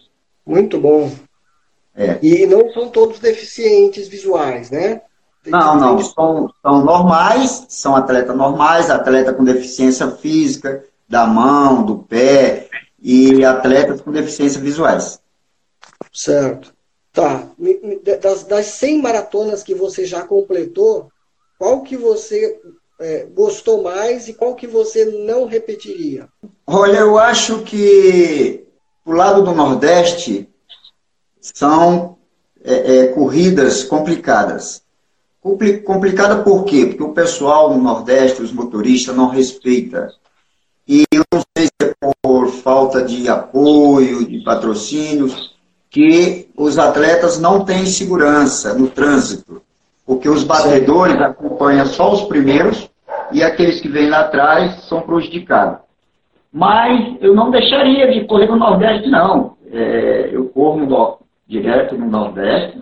Muito bom. É. E não são todos deficientes visuais, né?
Não, não, são, são normais, são atletas normais, atleta com deficiência física, da mão, do pé, e atletas com deficiência visuais.
Certo. Tá. Das, das 100 maratonas que você já completou, qual que você é, gostou mais e qual que você não repetiria?
Olha, eu acho que o lado do Nordeste são é, é, corridas complicadas. Complicada por quê? Porque o pessoal no Nordeste, os motoristas, não respeita. E eu não sei se é por falta de apoio, de patrocínios, que os atletas não têm segurança no trânsito. Porque os batedores acompanham só os primeiros e aqueles que vêm lá atrás são prejudicados. Mas eu não deixaria de correr no Nordeste, não. É, eu corro no, direto no Nordeste,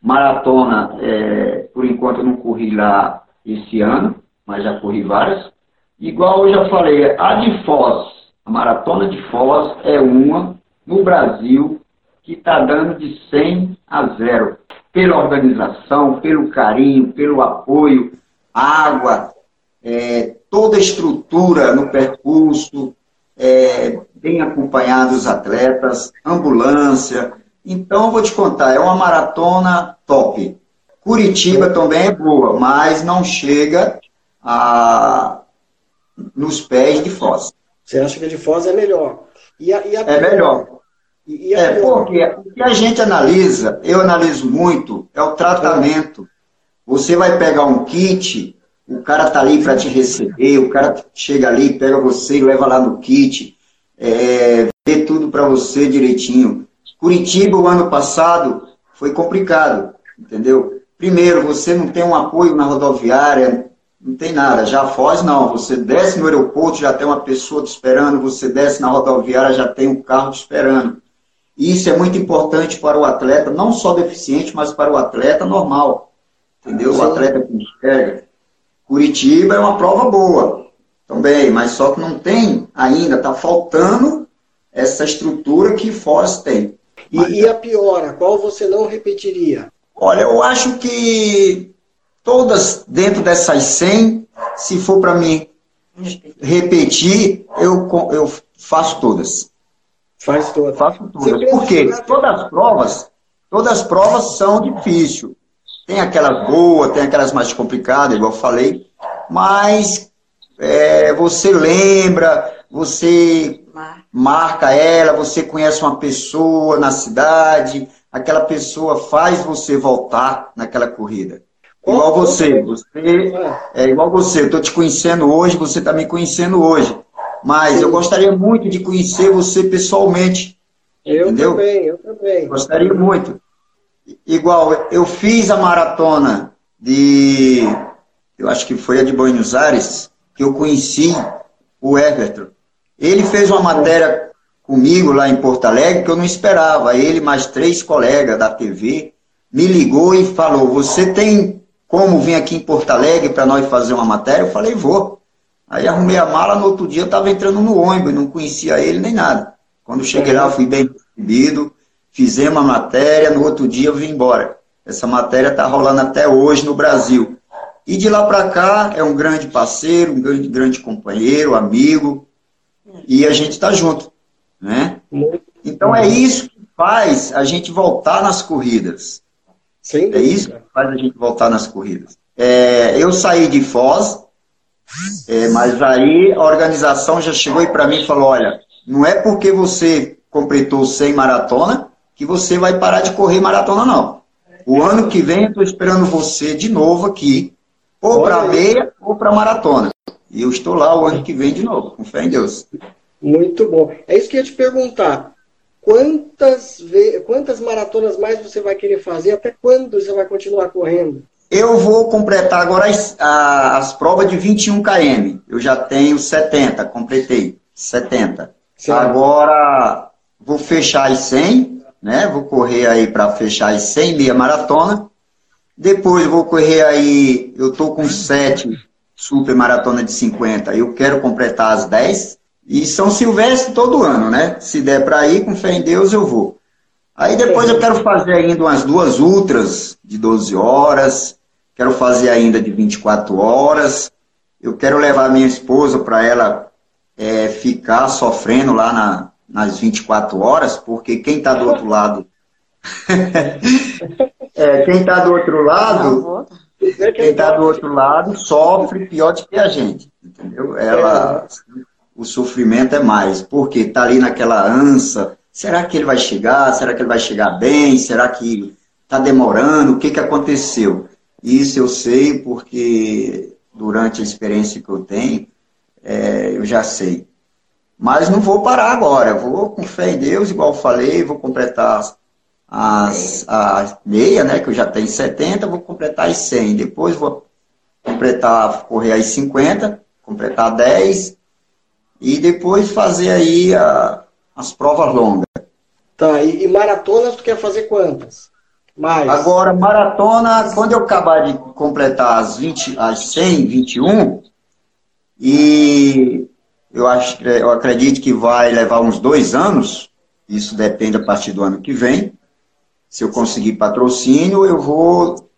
Maratona, é, por enquanto eu não corri lá esse ano, mas já corri várias. Igual eu já falei, a de Foz, a Maratona de Foz é uma no Brasil que está dando de 100 a 0. Pela organização, pelo carinho, pelo apoio, água, é, toda a estrutura no percurso, é, bem acompanhado os atletas, ambulância, então, eu vou te contar, é uma maratona top. Curitiba também é boa, mas não chega a, nos pés de Foz.
Você acha que a de Foz é melhor?
E a, e a é melhor. E, e a é, porque o que a gente analisa, eu analiso muito, é o tratamento. Você vai pegar um kit, o cara tá ali para te receber, o cara chega ali, pega você e leva lá no kit, é, vê tudo para você direitinho. Curitiba, o ano passado, foi complicado, entendeu? Primeiro, você não tem um apoio na rodoviária, não tem nada. Já Foz, não. Você desce no aeroporto, já tem uma pessoa te esperando, você desce na rodoviária, já tem um carro te esperando. E isso é muito importante para o atleta, não só deficiente, mas para o atleta normal. Entendeu? Sim. O atleta que enxerga. Curitiba é uma prova boa também, mas só que não tem ainda, está faltando essa estrutura que Foz tem.
E, e a piora, qual você não repetiria?
Olha, eu acho que todas dentro dessas 100, se for para mim repetir, eu, eu faço todas.
Faz todas.
Faço todas. Porque todas as provas, todas as provas são difíceis. Tem aquelas boas, tem aquelas mais complicadas, igual eu falei, mas é, você lembra, você marca ela, você conhece uma pessoa na cidade, aquela pessoa faz você voltar naquela corrida. Igual você, você é igual você, eu estou te conhecendo hoje, você está me conhecendo hoje. Mas eu gostaria muito de conhecer você pessoalmente.
Eu entendeu? também, eu também.
Gostaria muito. Igual, eu fiz a maratona de. Eu acho que foi a de Buenos Aires, que eu conheci o Everton. Ele fez uma matéria comigo lá em Porto Alegre que eu não esperava. Ele mais três colegas da TV me ligou e falou: Você tem como vir aqui em Porto Alegre para nós fazer uma matéria? Eu falei: Vou. Aí arrumei a mala, no outro dia eu estava entrando no ônibus, não conhecia ele nem nada. Quando cheguei lá, fui bem recebido, fizemos a matéria, no outro dia eu vim embora. Essa matéria está rolando até hoje no Brasil. E de lá para cá é um grande parceiro, um grande, grande companheiro, amigo, e a gente está junto. Né? Então é isso que faz a gente voltar nas corridas. Sem é isso que faz a gente voltar nas corridas. É, eu saí de Foz, é, mas aí a organização já chegou e para mim falou: olha, não é porque você completou 100 maratona que você vai parar de correr maratona, não. O ano que vem eu estou esperando você de novo aqui, ou para meia ou para maratona. E eu estou lá o ano que vem de novo, com fé em Deus.
Muito bom. É isso que eu ia te perguntar. Quantas, ve... Quantas maratonas mais você vai querer fazer? Até quando você vai continuar correndo?
Eu vou completar agora as, as provas de 21 km. Eu já tenho 70, completei 70. Certo. Agora vou fechar as 100, né? Vou correr aí para fechar as 100 meia maratona. Depois vou correr aí, eu tô com 7 super maratona de 50. Eu quero completar as 10. E São Silvestre todo ano, né? Se der para ir, com fé em Deus, eu vou. Aí depois eu quero fazer ainda umas duas ultras de 12 horas, quero fazer ainda de 24 horas. Eu quero levar minha esposa para ela é, ficar sofrendo lá na, nas 24 horas, porque quem está do outro lado. é, quem está do outro lado. Quem está do outro lado sofre pior do que a gente. Entendeu? Ela o sofrimento é mais, porque está ali naquela ânsia, será que ele vai chegar? Será que ele vai chegar bem? Será que está demorando? O que, que aconteceu? Isso eu sei porque durante a experiência que eu tenho, é, eu já sei. Mas não vou parar agora, vou com fé em Deus, igual eu falei, vou completar as, as, as meia, né, que eu já tenho 70, vou completar as 100, depois vou completar, correr as 50, completar 10, e depois fazer aí a, as provas longas.
Tá, e, e maratonas tu quer fazer quantas?
Mais. Agora, maratona, quando eu acabar de completar as, 20, as 100, 21, e eu, acho, eu acredito que vai levar uns dois anos, isso depende a partir do ano que vem. Se eu conseguir patrocínio, eu vou,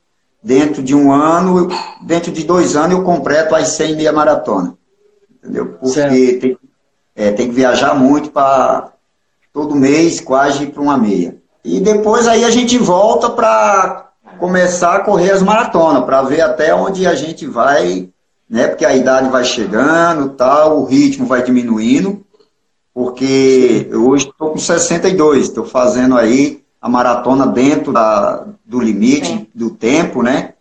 dentro de um ano, dentro de dois anos, eu completo as 100 meia maratona entendeu? Porque tem, é, tem que viajar muito para todo mês quase para uma meia. E depois aí a gente volta para começar a correr as maratonas, para ver até onde a gente vai, né? Porque a idade vai chegando, tal, o ritmo vai diminuindo. Porque eu hoje estou com 62, estou fazendo aí a maratona dentro da, do limite do tempo, né?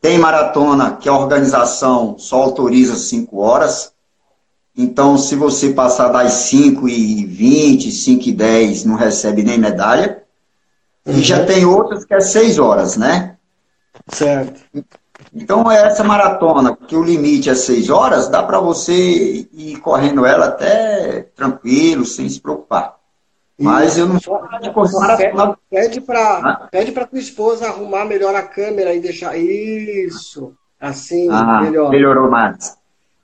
Tem maratona que a organização só autoriza 5 horas, então, se você passar das 5 e 20, 5 e 10, não recebe nem medalha. Uhum. E já uhum. tem outras que é 6 horas, né?
Certo.
Então, essa maratona, que o limite é 6 horas, dá para você ir correndo ela até tranquilo, sem se preocupar. Mas eu não sou de correr
maratona. Pede para pede tua esposa arrumar melhor a câmera e deixar. Isso. Assim,
ah, melhor. Melhorou mais.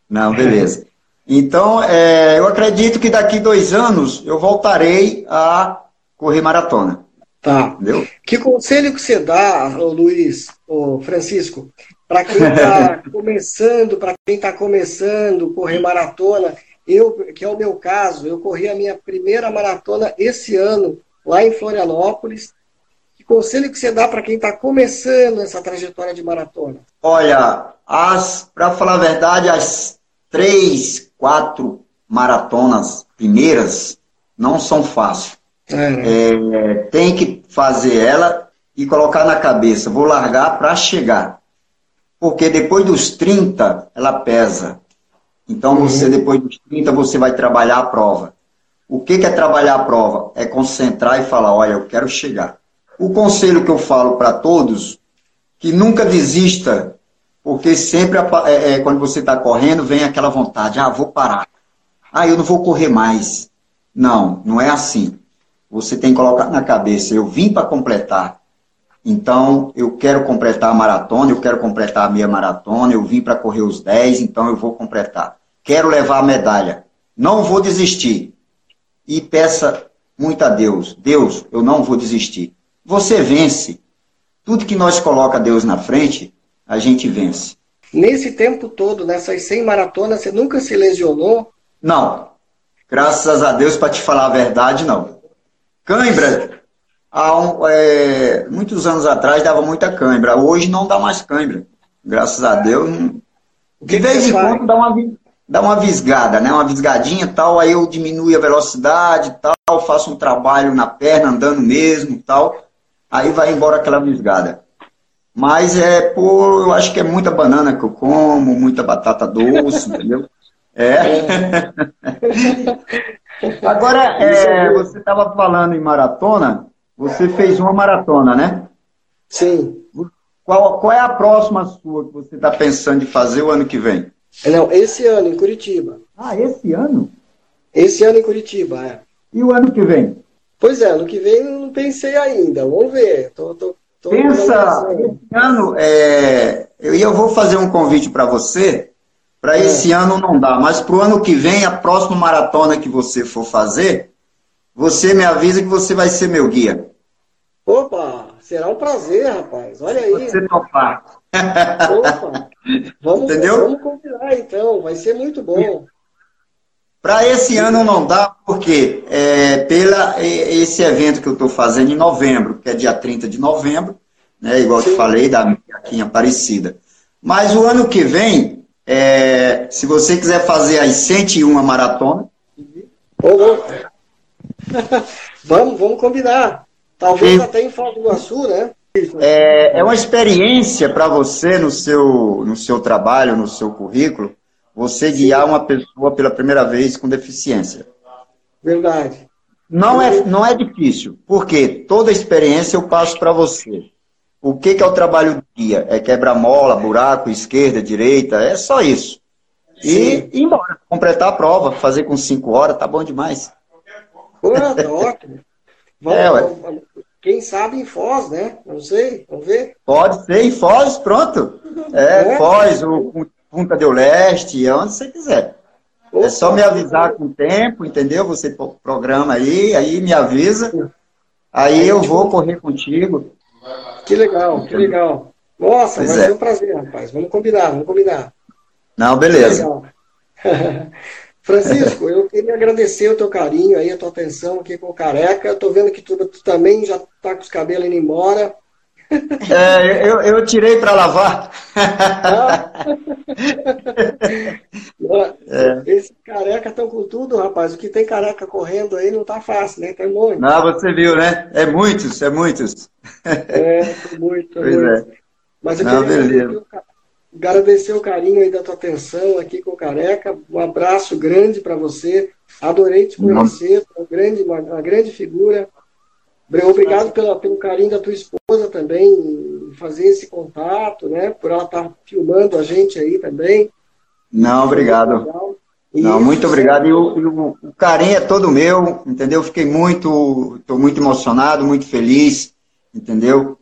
Não, beleza. Então, é, eu acredito que daqui dois anos eu voltarei a correr maratona.
Tá. Entendeu? Que conselho que você dá, Luiz, ô Francisco, para quem está começando, para quem está começando correr maratona? Eu, que é o meu caso, eu corri a minha primeira maratona esse ano lá em Florianópolis. Que conselho que você dá para quem está começando essa trajetória de maratona?
Olha, para falar a verdade, as três, quatro maratonas primeiras não são fáceis. É. É, tem que fazer ela e colocar na cabeça, vou largar para chegar. Porque depois dos 30, ela pesa. Então, uhum. você depois dos 30, você vai trabalhar a prova. O que, que é trabalhar a prova? É concentrar e falar, olha, eu quero chegar. O conselho que eu falo para todos, que nunca desista porque sempre, é, é, quando você está correndo, vem aquela vontade, ah, vou parar. Ah, eu não vou correr mais. Não, não é assim. Você tem que colocar na cabeça, eu vim para completar. Então, eu quero completar a maratona, eu quero completar a meia maratona, eu vim para correr os 10, então eu vou completar. Quero levar a medalha. Não vou desistir. E peça muito a Deus. Deus, eu não vou desistir. Você vence. Tudo que nós coloca Deus na frente, a gente vence.
Nesse tempo todo, nessas 100 maratonas, você nunca se lesionou?
Não. Graças a Deus, para te falar a verdade, não. Cãibra, há um, é, muitos anos atrás dava muita cãibra. Hoje não dá mais cãibra. Graças a Deus. Não... De vez em quando dá uma, dá uma visgada, né? Uma visgadinha e tal, aí eu diminuo a velocidade e tal, faço um trabalho na perna, andando mesmo tal. Aí vai embora aquela visgada. Mas é por. Eu acho que é muita banana que eu como, muita batata doce, entendeu? É. Agora, é, você estava falando em maratona, você fez uma maratona, né?
Sim.
Qual, qual é a próxima sua que você está pensando em fazer o ano que vem?
Não, esse ano em Curitiba.
Ah, esse ano?
Esse ano em Curitiba, é.
E o ano que vem?
Pois é, ano que vem não pensei ainda. Vamos ver. Tô, tô, tô
Pensa, esse ano, é, eu, eu vou fazer um convite para você. Para é. esse ano não dá, mas para o ano que vem, a próxima maratona que você for fazer, você me avisa que você vai ser meu guia.
Opa, será um prazer, rapaz. Olha aí.
Você topar.
Opa, vamos,
Entendeu?
vamos combinar então, vai ser muito bom.
Para esse ano não dá, porque é, pela esse evento que eu estou fazendo em novembro, que é dia 30 de novembro, né, igual Sim. te falei, da em Aparecida. Mas o ano que vem, é, se você quiser fazer as 101 maratona.
Ô, vamos, vamos combinar. Talvez Sim. até em Foz do Iguaçu, né?
É, é uma experiência para você no seu, no seu trabalho, no seu currículo, você guiar uma pessoa pela primeira vez com deficiência.
Verdade.
Não é, não é difícil, porque toda experiência eu passo para você. O que, que é o trabalho do guia? É quebra-mola, buraco, esquerda, direita, é só isso. E ir embora, completar a prova, fazer com cinco horas, tá bom demais.
Pô, tá ótimo. Vamos, é, vamos, quem sabe em Foz, né? Não sei, vamos ver.
Pode ser em Foz, pronto. É, é. Foz, o Punta del Leste, onde você quiser. Opa. É só me avisar com o tempo, entendeu? Você programa aí, aí me avisa. Aí eu vou correr contigo.
Que legal, que legal. Nossa, pois vai é. ser um prazer, rapaz. Vamos combinar, vamos combinar.
Não, beleza.
Francisco, eu queria agradecer o teu carinho aí, a tua atenção aqui com o Careca. Eu tô vendo que tu, tu também já tá com os cabelos indo embora.
É, eu, eu tirei para lavar.
Ah. é. Esse careca estão com tudo, rapaz. O que tem careca correndo aí não tá fácil, né? Tem muito.
Não, você viu, né? É muitos, é muitos.
É, muito, pois
muito.
É. Mas eu não, queria beleza. Agradecer o carinho aí da tua atenção aqui com o Careca. Um abraço grande para você. Adorei te conhecer, uma grande, uma, uma grande figura. Obrigado pela, pelo carinho da tua esposa também, em fazer esse contato, né? Por ela estar tá filmando a gente aí também.
Não, obrigado. Não, muito obrigado. E o, o, o, carinho é todo meu, entendeu? Fiquei muito, estou muito emocionado, muito feliz, entendeu?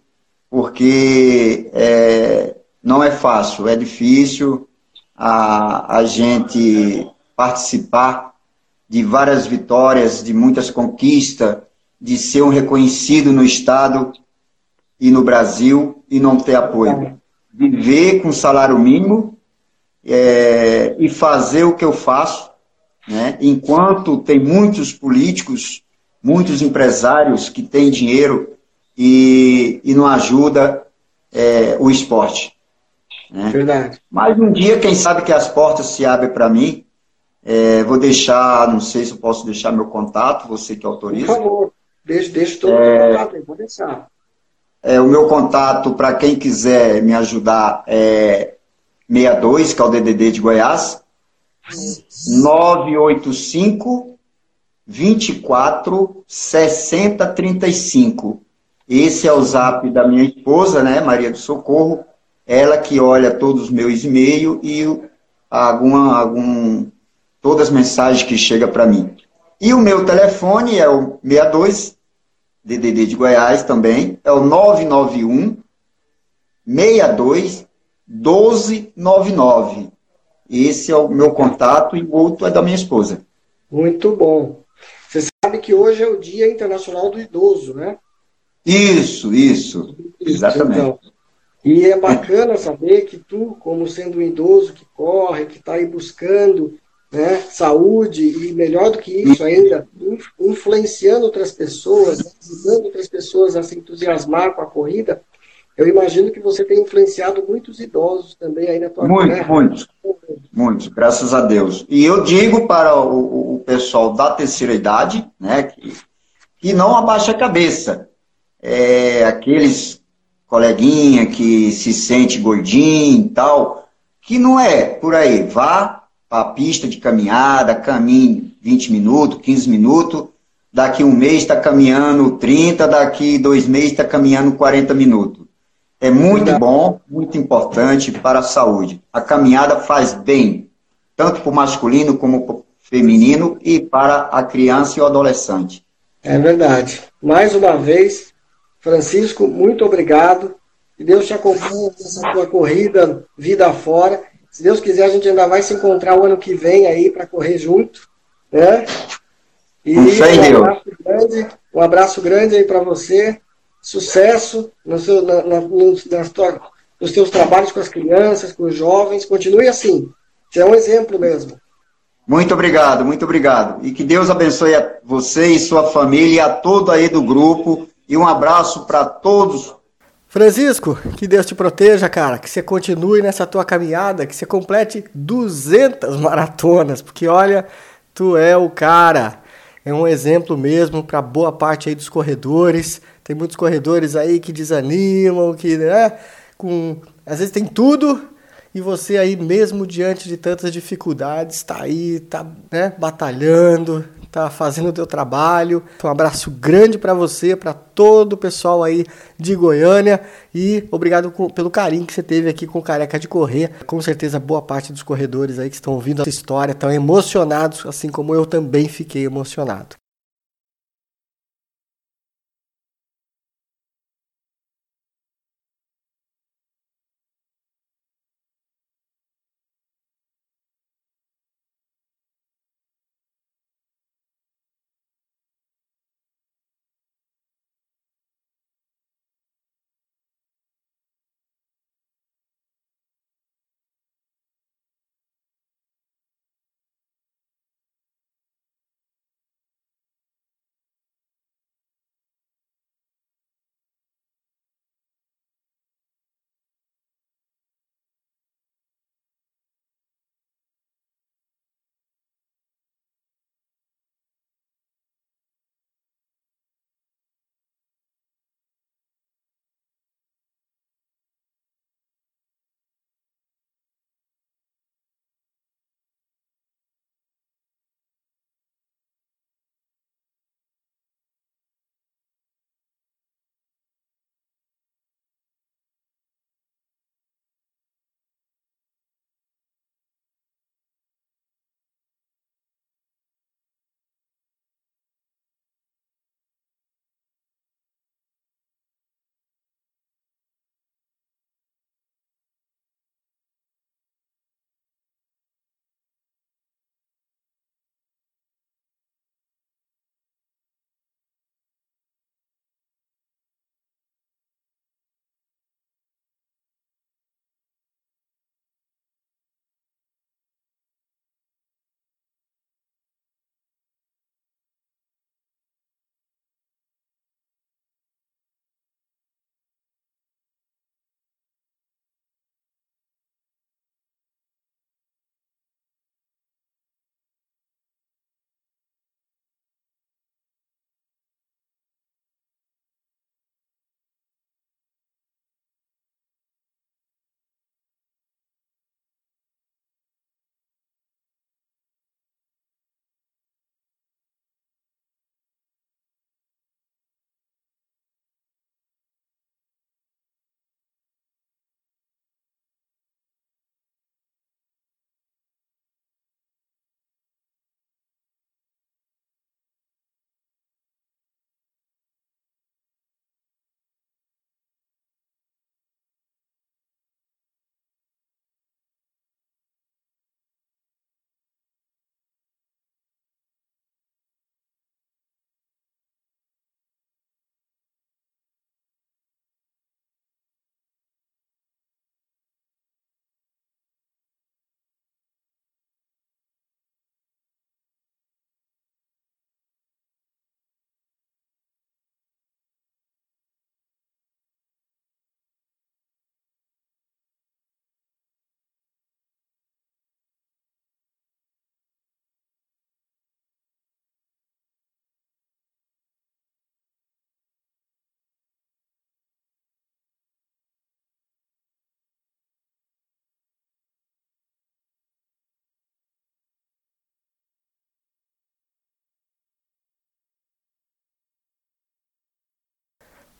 Porque é, não é fácil, é difícil a, a gente participar de várias vitórias, de muitas conquistas, de ser um reconhecido no Estado e no Brasil e não ter apoio. Viver com salário mínimo é, e fazer o que eu faço, né? enquanto tem muitos políticos, muitos empresários que têm dinheiro e, e não ajuda é, o esporte. Né?
Verdade.
Mas um dia, quem sabe que as portas se abrem para mim. É, vou deixar, não sei se eu posso deixar meu contato, você que autoriza.
Por favor. Deixa, deixa todo é, contato aí, pode deixar.
É, o meu contato, para quem quiser me ajudar, é 62, que é o DDD de Goiás, 985 24 60 35. Esse é o zap da minha esposa, né, Maria do Socorro. Ela que olha todos os meus e-mails e alguma, algum, todas as mensagens que chegam para mim. E o meu telefone é o 62 DDD de Goiás também, é o 991 62 1299. Esse é o meu contato e o outro é da minha esposa.
Muito bom. Você sabe que hoje é o Dia Internacional do Idoso, né?
Isso, isso. Exatamente. Então,
e é bacana saber que tu, como sendo um idoso que corre, que está aí buscando né, saúde e melhor do que isso ainda, influenciando outras pessoas, ajudando outras pessoas a se entusiasmar com a corrida, eu imagino que você tem influenciado muitos idosos também aí na tua
Muitos, né? muitos, muitos, graças a Deus. E eu digo para o, o pessoal da terceira idade, né, que, que não abaixa a cabeça. É, aqueles coleguinha que se sente gordinho e tal, que não é por aí. Vá para a pista de caminhada, caminhe 20 minutos, 15 minutos, daqui um mês está caminhando 30, daqui dois meses está caminhando 40 minutos. É muito bom, muito importante para a saúde. A caminhada faz bem, tanto para o masculino como para o feminino e para a criança e o adolescente.
É verdade. Mais uma vez, Francisco, muito obrigado. Que Deus te acompanhe nessa tua corrida, vida fora. Se Deus quiser, a gente ainda vai se encontrar o ano que vem aí para correr junto. Né? E um abraço grande, um abraço grande aí para você sucesso no seu, na, na, nas tua, nos seus trabalhos com as crianças, com os jovens. Continue assim. Você é um exemplo mesmo.
Muito obrigado, muito obrigado. E que Deus abençoe a você e sua família e a todo aí do grupo. E um abraço para todos.
Francisco, que Deus te proteja, cara. Que você continue nessa tua caminhada, que você complete 200 maratonas, porque olha, tu é o cara. É um exemplo mesmo para boa parte aí dos corredores. Tem muitos corredores aí que desanimam, que, né, com, às vezes tem tudo e você aí mesmo diante de tantas dificuldades está aí, está né, batalhando, está fazendo o teu trabalho. Então, um abraço grande para você, para todo o pessoal aí de Goiânia e obrigado pelo carinho que você teve aqui com o Careca de Correr. Com certeza boa parte dos corredores aí que estão ouvindo essa história estão emocionados, assim como eu também fiquei emocionado.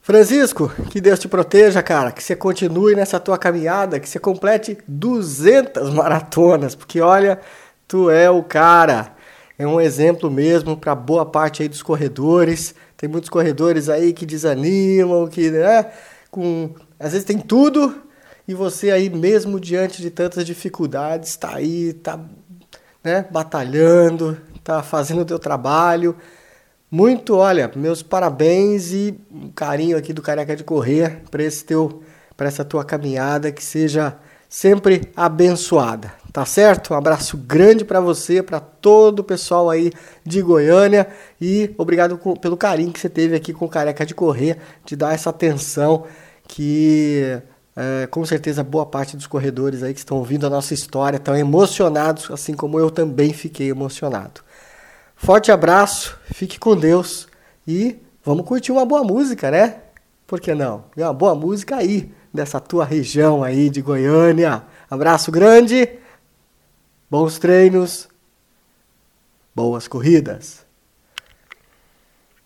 Francisco, que Deus te proteja, cara, que você continue nessa tua caminhada, que você complete 200 maratonas, porque olha, tu é o cara. É um exemplo mesmo para boa parte aí dos corredores. Tem muitos corredores aí que desanimam, que, né, com às vezes tem tudo e você aí mesmo diante de tantas dificuldades, está aí, tá, né, batalhando, tá fazendo o teu trabalho. Muito, olha, meus parabéns e um carinho aqui do Careca de Correr para esse teu para essa tua caminhada que seja sempre abençoada, tá certo? Um abraço grande para você, para todo o pessoal aí de Goiânia e obrigado pelo carinho que você teve aqui com o Careca de Correr, de dar essa atenção que é, com certeza boa parte dos corredores aí que estão ouvindo a nossa história estão emocionados, assim como eu também fiquei emocionado. Forte abraço, fique com Deus e vamos curtir uma boa música, né? Por que não? E uma boa música aí, dessa tua região aí de Goiânia. Abraço grande, bons treinos, boas corridas.